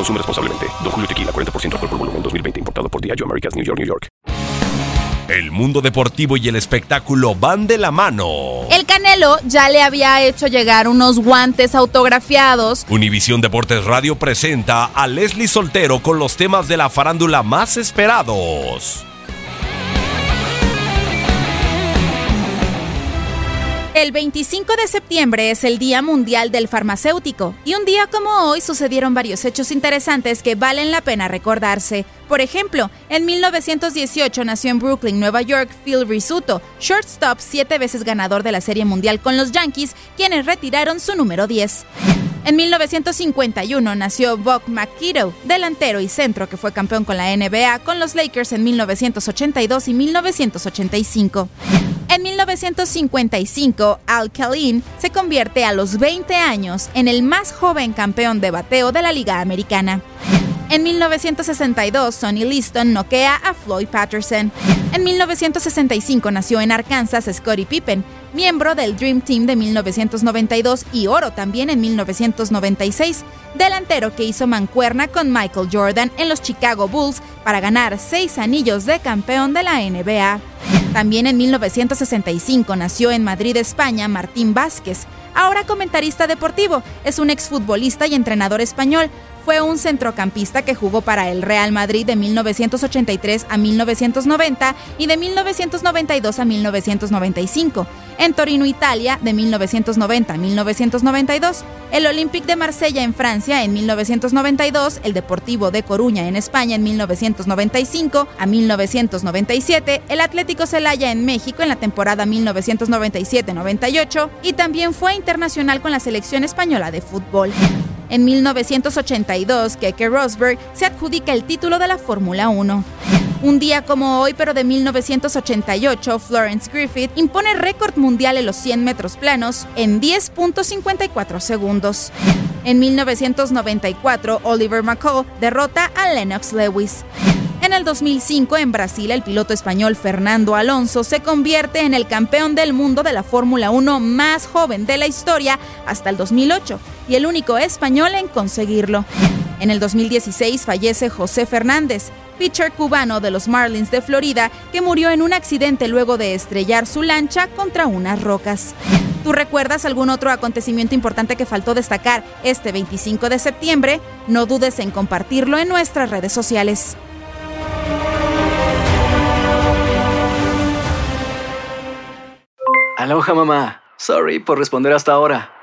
Consume responsablemente. Don Julio Tequila, 40% alcohol por volumen, 2020. Importado por Diageo Americas, New York, New York. El mundo deportivo y el espectáculo van de la mano. El Canelo ya le había hecho llegar unos guantes autografiados. Univisión Deportes Radio presenta a Leslie Soltero con los temas de la farándula más esperados. El 25 de septiembre es el Día Mundial del Farmacéutico y un día como hoy sucedieron varios hechos interesantes que valen la pena recordarse. Por ejemplo, en 1918 nació en Brooklyn, Nueva York, Phil Risuto, shortstop siete veces ganador de la Serie Mundial con los Yankees, quienes retiraron su número 10. En 1951 nació Buck McKiddo, delantero y centro que fue campeón con la NBA con los Lakers en 1982 y 1985. En 1955, Al Kalin se convierte a los 20 años en el más joven campeón de bateo de la Liga Americana. En 1962, Sonny Liston noquea a Floyd Patterson. En 1965 nació en Arkansas Scottie Pippen, miembro del Dream Team de 1992 y oro también en 1996, delantero que hizo mancuerna con Michael Jordan en los Chicago Bulls para ganar seis anillos de campeón de la NBA. También en 1965 nació en Madrid, España, Martín Vázquez, ahora comentarista deportivo, es un exfutbolista y entrenador español, fue un centrocampista que jugó para el Real Madrid de 1983 a 1990 y de 1992 a 1995. En Torino, Italia, de 1990 a 1992. El Olympique de Marsella en Francia en 1992. El Deportivo de Coruña en España en 1995 a 1997. El Atlético Celaya en México en la temporada 1997-98. Y también fue internacional con la selección española de fútbol. En 1982, Keke Rosberg se adjudica el título de la Fórmula 1. Un día como hoy, pero de 1988, Florence Griffith impone récord mundial en los 100 metros planos en 10.54 segundos. En 1994, Oliver McCall derrota a Lennox Lewis. En el 2005, en Brasil, el piloto español Fernando Alonso se convierte en el campeón del mundo de la Fórmula 1 más joven de la historia hasta el 2008 y el único español en conseguirlo. En el 2016 fallece José Fernández, pitcher cubano de los Marlins de Florida, que murió en un accidente luego de estrellar su lancha contra unas rocas. ¿Tú recuerdas algún otro acontecimiento importante que faltó destacar este 25 de septiembre? No dudes en compartirlo en nuestras redes sociales. Aloha mamá. Sorry por responder hasta ahora.